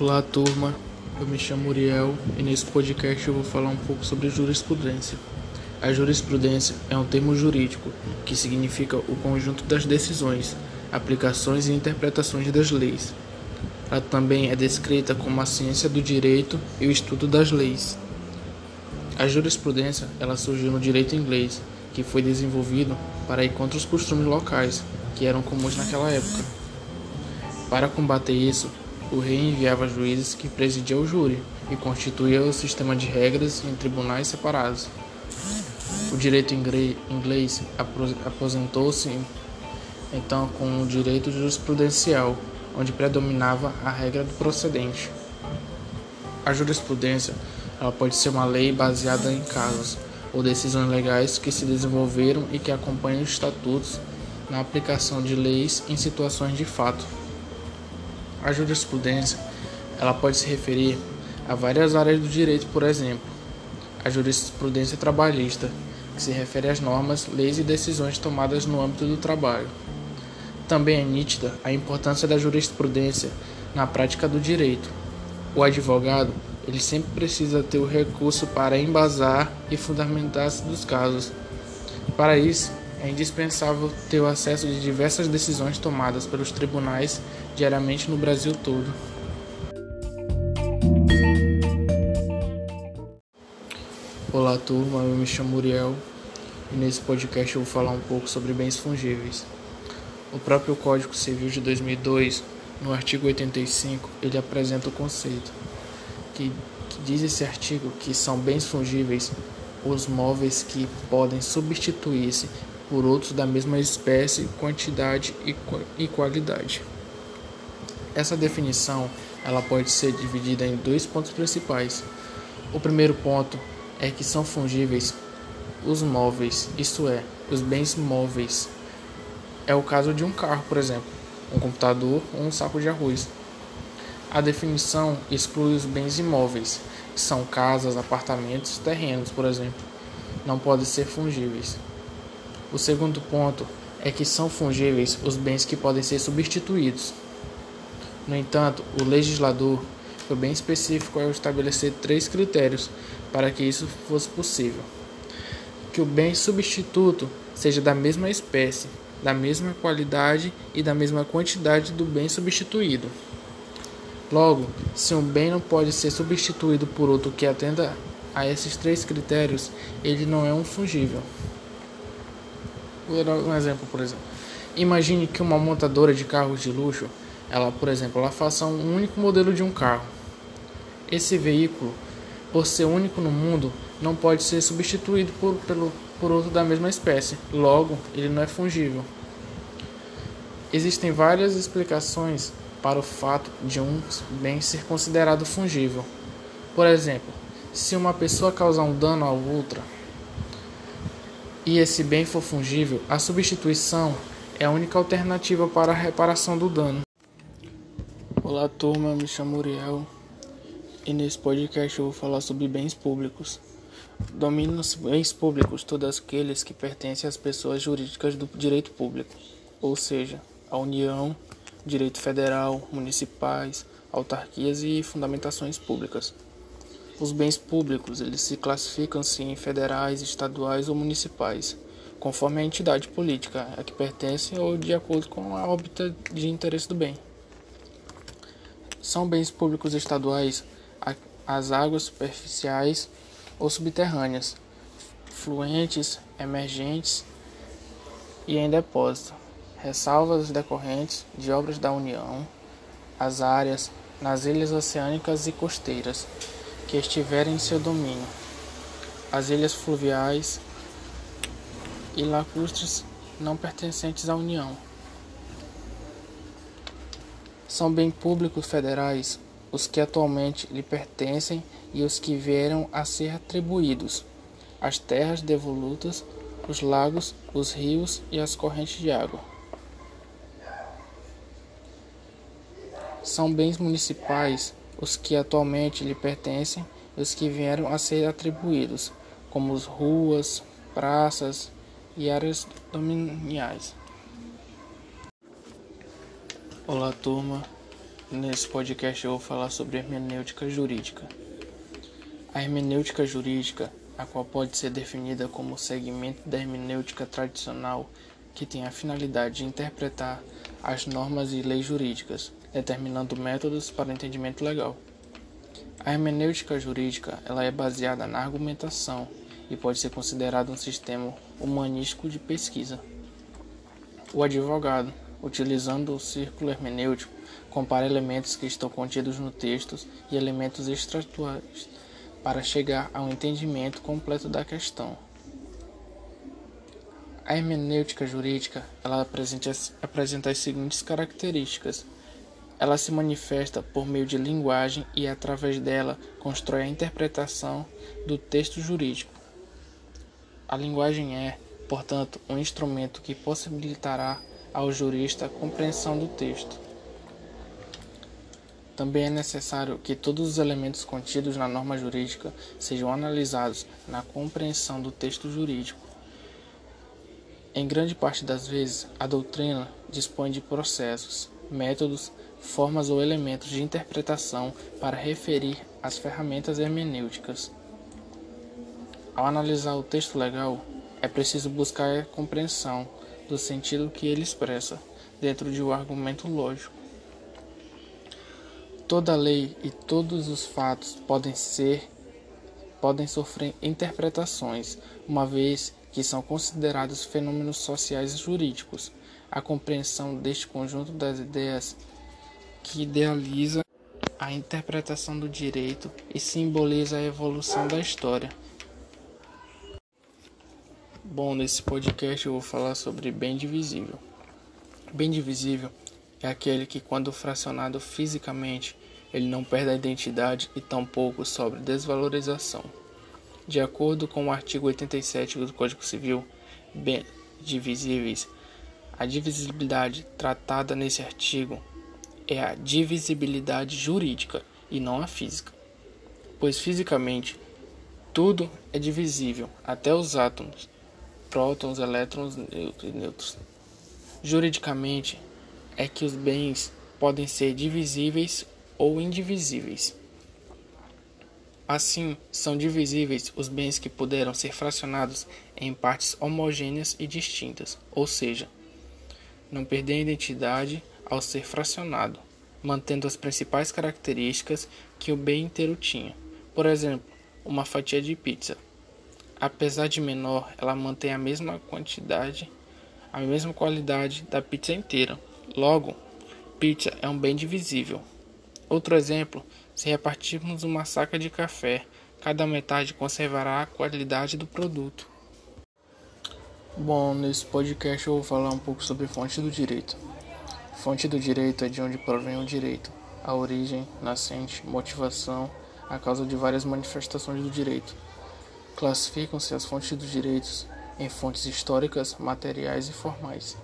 Olá, turma. Eu me chamo Uriel e nesse podcast eu vou falar um pouco sobre jurisprudência. A jurisprudência é um termo jurídico que significa o conjunto das decisões, aplicações e interpretações das leis. Ela também é descrita como a ciência do direito e o estudo das leis. A jurisprudência ela surgiu no direito inglês, que foi desenvolvido para ir contra os costumes locais que eram comuns naquela época. Para combater isso, o rei enviava juízes que presidiam o júri e constituía o sistema de regras em tribunais separados. O direito inglês aposentou-se então com o direito jurisprudencial, onde predominava a regra do procedente. A jurisprudência ela pode ser uma lei baseada em casos ou decisões legais que se desenvolveram e que acompanham os estatutos na aplicação de leis em situações de fato. A jurisprudência ela pode se referir a várias áreas do direito, por exemplo, a jurisprudência trabalhista, que se refere às normas, leis e decisões tomadas no âmbito do trabalho. Também é nítida a importância da jurisprudência na prática do direito. O advogado ele sempre precisa ter o recurso para embasar e fundamentar-se dos casos. Para isso, é indispensável ter o acesso de diversas decisões tomadas pelos tribunais diariamente no Brasil todo. Olá turma, eu me chamo Uriel e nesse podcast eu vou falar um pouco sobre bens fungíveis. O próprio Código Civil de 2002, no artigo 85, ele apresenta o conceito que, que diz esse artigo que são bens fungíveis os móveis que podem substituir-se por outros da mesma espécie, quantidade e qualidade. Essa definição ela pode ser dividida em dois pontos principais. O primeiro ponto é que são fungíveis os móveis, isto é, os bens móveis. É o caso de um carro, por exemplo, um computador ou um saco de arroz. A definição exclui os bens imóveis, que são casas, apartamentos, terrenos, por exemplo. Não podem ser fungíveis. O segundo ponto é que são fungíveis os bens que podem ser substituídos. No entanto, o legislador foi bem específico ao estabelecer três critérios para que isso fosse possível: que o bem substituto seja da mesma espécie, da mesma qualidade e da mesma quantidade do bem substituído. Logo, se um bem não pode ser substituído por outro que atenda a esses três critérios, ele não é um fungível. Vou dar um exemplo, por exemplo. Imagine que uma montadora de carros de luxo, ela, por exemplo, ela faça um único modelo de um carro. Esse veículo, por ser único no mundo, não pode ser substituído por, pelo, por outro da mesma espécie. Logo, ele não é fungível. Existem várias explicações para o fato de um bem ser considerado fungível. Por exemplo, se uma pessoa causar um dano a outra, e esse bem for fungível, a substituição é a única alternativa para a reparação do dano. Olá turma, me chamo Uriel e nesse podcast eu vou falar sobre bens públicos. Dominam-se bens públicos todos aqueles que pertencem às pessoas jurídicas do direito público, ou seja, a União, direito federal, municipais, autarquias e fundamentações públicas. Os bens públicos eles se classificam-se em federais, estaduais ou municipais, conforme a entidade política a que pertencem ou de acordo com a órbita de interesse do bem. São bens públicos estaduais as águas superficiais ou subterrâneas, fluentes, emergentes e em depósito, ressalvas decorrentes de obras da União, as áreas nas ilhas oceânicas e costeiras que estiverem em seu domínio, as ilhas fluviais e lacustres não pertencentes à União. São bem públicos federais os que atualmente lhe pertencem e os que vieram a ser atribuídos, as terras devolutas, os lagos, os rios e as correntes de água. São bens municipais os que atualmente lhe pertencem e os que vieram a ser atribuídos, como as ruas, praças e áreas dominiais. Olá, turma. Nesse podcast eu vou falar sobre hermenêutica jurídica. A hermenêutica jurídica, a qual pode ser definida como segmento da hermenêutica tradicional, que tem a finalidade de interpretar as normas e leis jurídicas, determinando métodos para o entendimento legal. A hermenêutica jurídica ela é baseada na argumentação e pode ser considerada um sistema humanístico de pesquisa. O advogado, utilizando o círculo hermenêutico, compara elementos que estão contidos no texto e elementos extratuais para chegar a um entendimento completo da questão. A hermenêutica jurídica ela apresenta, apresenta as seguintes características. Ela se manifesta por meio de linguagem e, através dela, constrói a interpretação do texto jurídico. A linguagem é, portanto, um instrumento que possibilitará ao jurista a compreensão do texto. Também é necessário que todos os elementos contidos na norma jurídica sejam analisados na compreensão do texto jurídico. Em grande parte das vezes, a doutrina dispõe de processos, métodos, formas ou elementos de interpretação para referir as ferramentas hermenêuticas. Ao analisar o texto legal, é preciso buscar a compreensão do sentido que ele expressa dentro de um argumento lógico. Toda lei e todos os fatos podem ser podem sofrer interpretações, uma vez que são considerados fenômenos sociais e jurídicos. A compreensão deste conjunto das ideias que idealiza a interpretação do direito e simboliza a evolução da história. Bom, nesse podcast eu vou falar sobre bem divisível. Bem divisível é aquele que, quando fracionado fisicamente, ele não perde a identidade e tampouco sobre desvalorização. De acordo com o artigo 87 do Código Civil, bem divisíveis, a divisibilidade tratada nesse artigo é a divisibilidade jurídica e não a física, pois fisicamente tudo é divisível, até os átomos, prótons, elétrons e nêutrons. Juridicamente, é que os bens podem ser divisíveis ou indivisíveis. Assim, são divisíveis os bens que puderam ser fracionados em partes homogêneas e distintas, ou seja, não perder a identidade ao ser fracionado, mantendo as principais características que o bem inteiro tinha. Por exemplo, uma fatia de pizza. Apesar de menor, ela mantém a mesma quantidade, a mesma qualidade da pizza inteira. Logo, pizza é um bem divisível. Outro exemplo, se repartirmos uma saca de café, cada metade conservará a qualidade do produto. Bom, nesse podcast eu vou falar um pouco sobre fonte do direito. Fonte do direito é de onde provém o direito, a origem, nascente, motivação, a causa de várias manifestações do direito. Classificam-se as fontes dos direitos em fontes históricas, materiais e formais.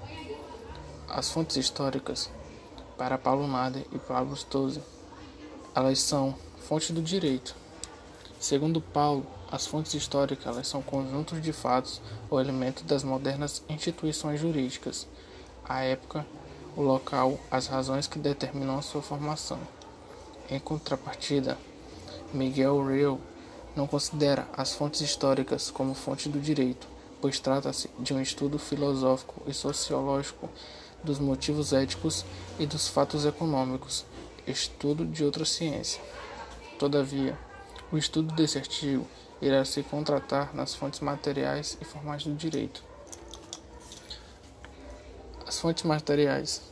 As fontes históricas, para Paulo Nader e Pablo Stose, elas são fonte do direito. Segundo Paulo, as fontes históricas elas são conjuntos de fatos ou elementos das modernas instituições jurídicas, a época, o local, as razões que determinam a sua formação. Em contrapartida, Miguel Real não considera as fontes históricas como fonte do direito, pois trata-se de um estudo filosófico e sociológico dos motivos éticos e dos fatos econômicos, estudo de outra ciência. Todavia, o estudo desse artigo irá se contratar nas fontes materiais e formais do direito. As fontes materiais.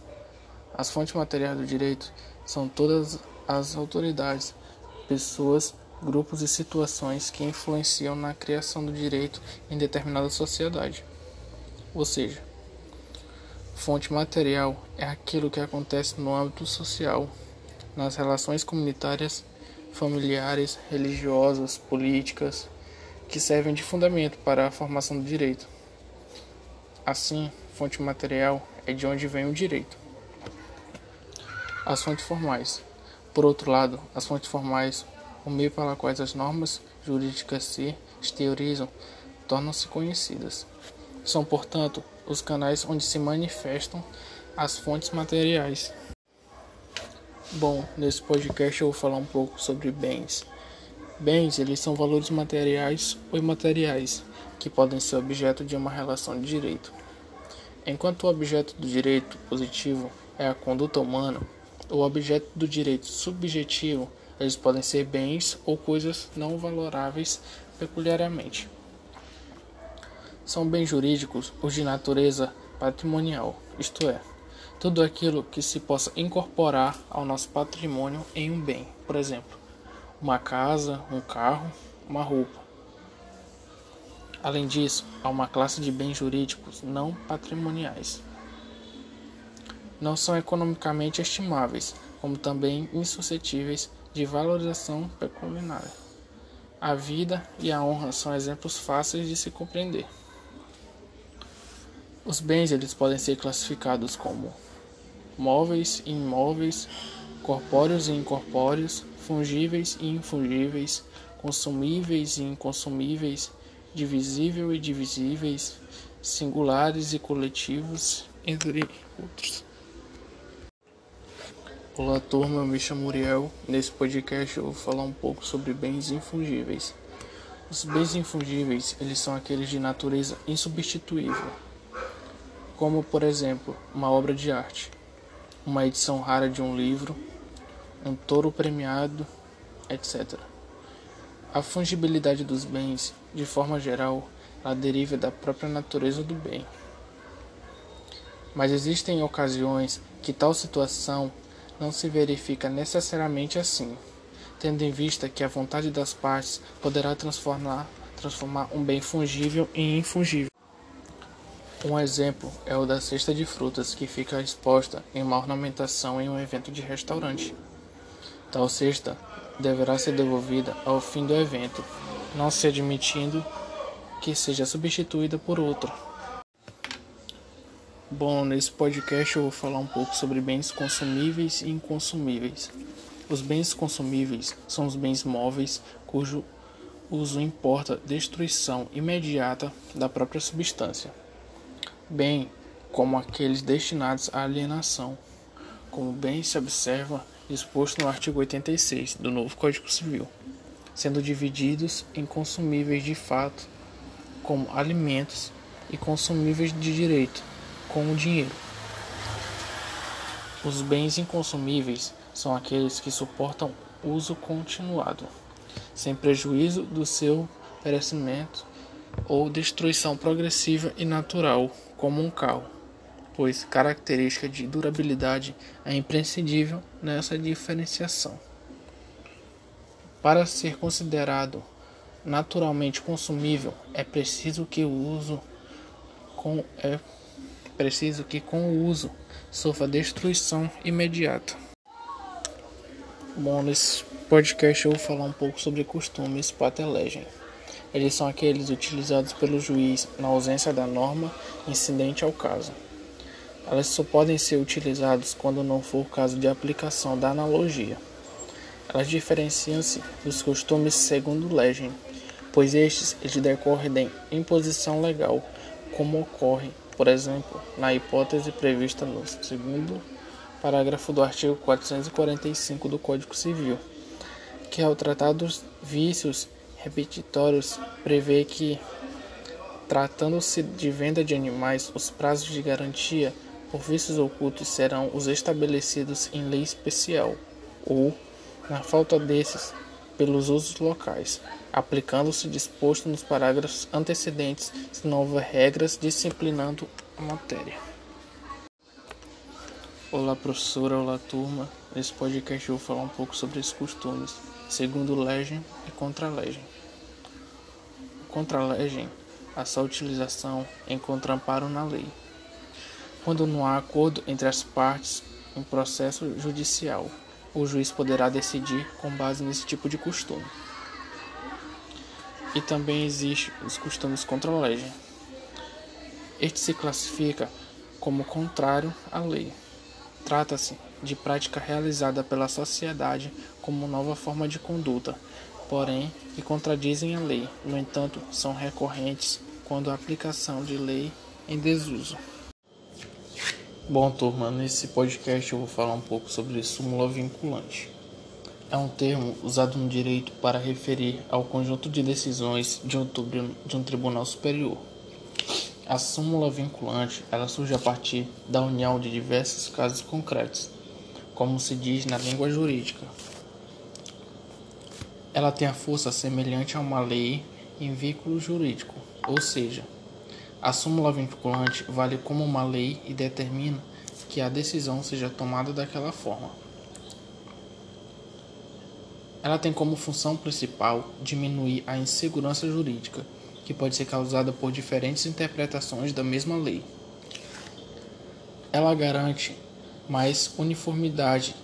As fontes materiais do direito são todas as autoridades, pessoas, grupos e situações que influenciam na criação do direito em determinada sociedade. Ou seja, fonte material é aquilo que acontece no âmbito social, nas relações comunitárias, familiares, religiosas, políticas, que servem de fundamento para a formação do direito. Assim, fonte material é de onde vem o direito. As fontes formais. Por outro lado, as fontes formais, o meio pela qual as normas jurídicas se exteriorizam, tornam-se conhecidas. São, portanto, os canais onde se manifestam as fontes materiais. Bom, nesse podcast eu vou falar um pouco sobre bens. Bens, eles são valores materiais ou imateriais que podem ser objeto de uma relação de direito. Enquanto o objeto do direito positivo é a conduta humana, o objeto do direito subjetivo, eles podem ser bens ou coisas não valoráveis peculiarmente. São bens jurídicos os de natureza patrimonial, isto é, tudo aquilo que se possa incorporar ao nosso patrimônio em um bem, por exemplo, uma casa, um carro, uma roupa. Além disso, há uma classe de bens jurídicos não patrimoniais. Não são economicamente estimáveis, como também insuscetíveis de valorização pecuniária. A vida e a honra são exemplos fáceis de se compreender. Os bens eles podem ser classificados como móveis e imóveis, corpóreos e incorpóreos, fungíveis e infungíveis, consumíveis e inconsumíveis, divisível e divisíveis, singulares e coletivos, entre outros. Olá turma, eu me chamo Muriel. Nesse podcast eu vou falar um pouco sobre bens infungíveis. Os bens infungíveis, eles são aqueles de natureza insubstituível, como por exemplo, uma obra de arte uma edição rara de um livro, um touro premiado, etc. A fungibilidade dos bens, de forma geral, ela deriva da própria natureza do bem. Mas existem ocasiões que tal situação não se verifica necessariamente assim, tendo em vista que a vontade das partes poderá transformar, transformar um bem fungível em infungível. Um exemplo é o da cesta de frutas que fica exposta em uma ornamentação em um evento de restaurante. Tal cesta deverá ser devolvida ao fim do evento, não se admitindo que seja substituída por outra. Bom, nesse podcast eu vou falar um pouco sobre bens consumíveis e inconsumíveis. Os bens consumíveis são os bens móveis cujo uso importa destruição imediata da própria substância bem como aqueles destinados à alienação, como bem se observa exposto no artigo 86 do novo Código Civil, sendo divididos em consumíveis de fato, como alimentos, e consumíveis de direito, como dinheiro. Os bens inconsumíveis são aqueles que suportam uso continuado, sem prejuízo do seu perecimento ou destruição progressiva e natural, como um carro, pois característica de durabilidade é imprescindível nessa diferenciação. Para ser considerado naturalmente consumível, é preciso que o uso com é preciso que com o uso sofra destruição imediata. Bom, nesse podcast eu vou falar um pouco sobre costumes patelegem. Eles são aqueles utilizados pelo juiz na ausência da norma incidente ao caso. Elas só podem ser utilizadas quando não for o caso de aplicação da analogia. Elas diferenciam-se dos costumes segundo legem, pois estes eles decorrem da imposição legal, como ocorre, por exemplo, na hipótese prevista no segundo parágrafo do artigo 445 do Código Civil, que ao tratar dos vícios repetitórios prevê que, tratando-se de venda de animais, os prazos de garantia por vícios ocultos serão os estabelecidos em lei especial, ou, na falta desses, pelos usos locais, aplicando-se disposto nos parágrafos antecedentes, se não houver regras disciplinando a matéria. Olá, professora, olá, turma. Nesse podcast eu vou falar um pouco sobre esses costumes, segundo legem e contra-legem. Contra-legem, a sua utilização encontra amparo na lei. Quando não há acordo entre as partes em processo judicial, o juiz poderá decidir com base nesse tipo de costume. E também existe os costumes contra-legem. Este se classifica como contrário à lei. Trata-se de prática realizada pela sociedade como nova forma de conduta, porém que contradizem a lei. No entanto, são recorrentes quando a aplicação de lei em desuso. Bom, turma, nesse podcast eu vou falar um pouco sobre súmula vinculante. É um termo usado no direito para referir ao conjunto de decisões de um, de um tribunal superior. A súmula vinculante ela surge a partir da união de diversos casos concretos, como se diz na língua jurídica. Ela tem a força semelhante a uma lei em vínculo jurídico, ou seja, a súmula vinculante vale como uma lei e determina que a decisão seja tomada daquela forma. Ela tem como função principal diminuir a insegurança jurídica, que pode ser causada por diferentes interpretações da mesma lei. Ela garante mais uniformidade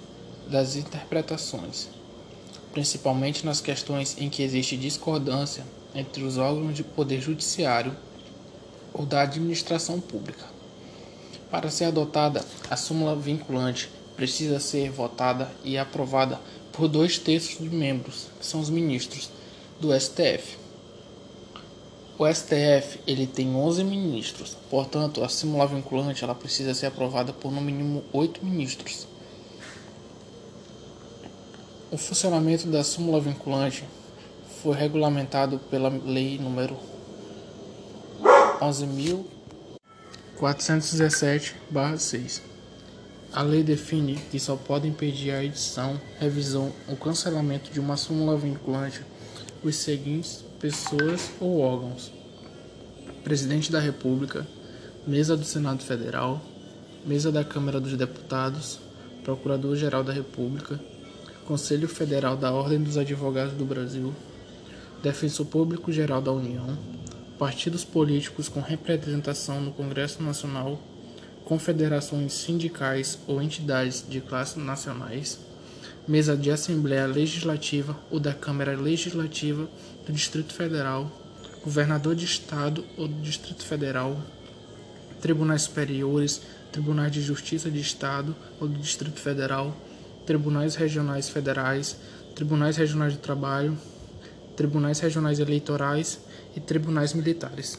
das interpretações, principalmente nas questões em que existe discordância entre os órgãos de poder judiciário ou da administração pública. Para ser adotada, a súmula vinculante precisa ser votada e aprovada por dois terços de membros, que são os ministros do STF. O STF ele tem 11 ministros, portanto, a súmula vinculante ela precisa ser aprovada por no mínimo 8 ministros. O funcionamento da súmula vinculante foi regulamentado pela Lei número 11.417-6. A lei define que só podem pedir a edição, revisão ou cancelamento de uma súmula vinculante os seguintes pessoas ou órgãos: Presidente da República, Mesa do Senado Federal, Mesa da Câmara dos Deputados, Procurador-Geral da República, Conselho Federal da Ordem dos Advogados do Brasil, Defensor Público Geral da União, partidos políticos com representação no Congresso Nacional, confederações sindicais ou entidades de classe nacionais, mesa de Assembleia Legislativa ou da Câmara Legislativa do Distrito Federal, governador de Estado ou do Distrito Federal, tribunais superiores, tribunais de justiça de Estado ou do Distrito Federal, tribunais regionais federais, tribunais regionais do trabalho, tribunais regionais eleitorais e tribunais militares.